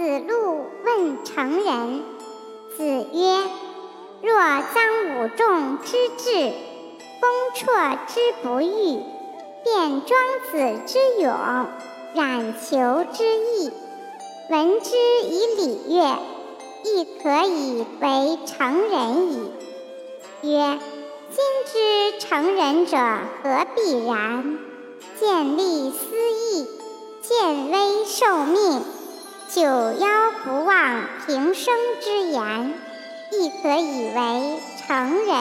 子路问成人。子曰：“若臧武仲之志，公绰之不欲，卞庄子之勇，冉求之义，闻之以礼乐，亦可以为成人矣。”曰：“今之成人者，何必然？见利思义，见危受命。”九幺不忘平生之言，亦可以为成人。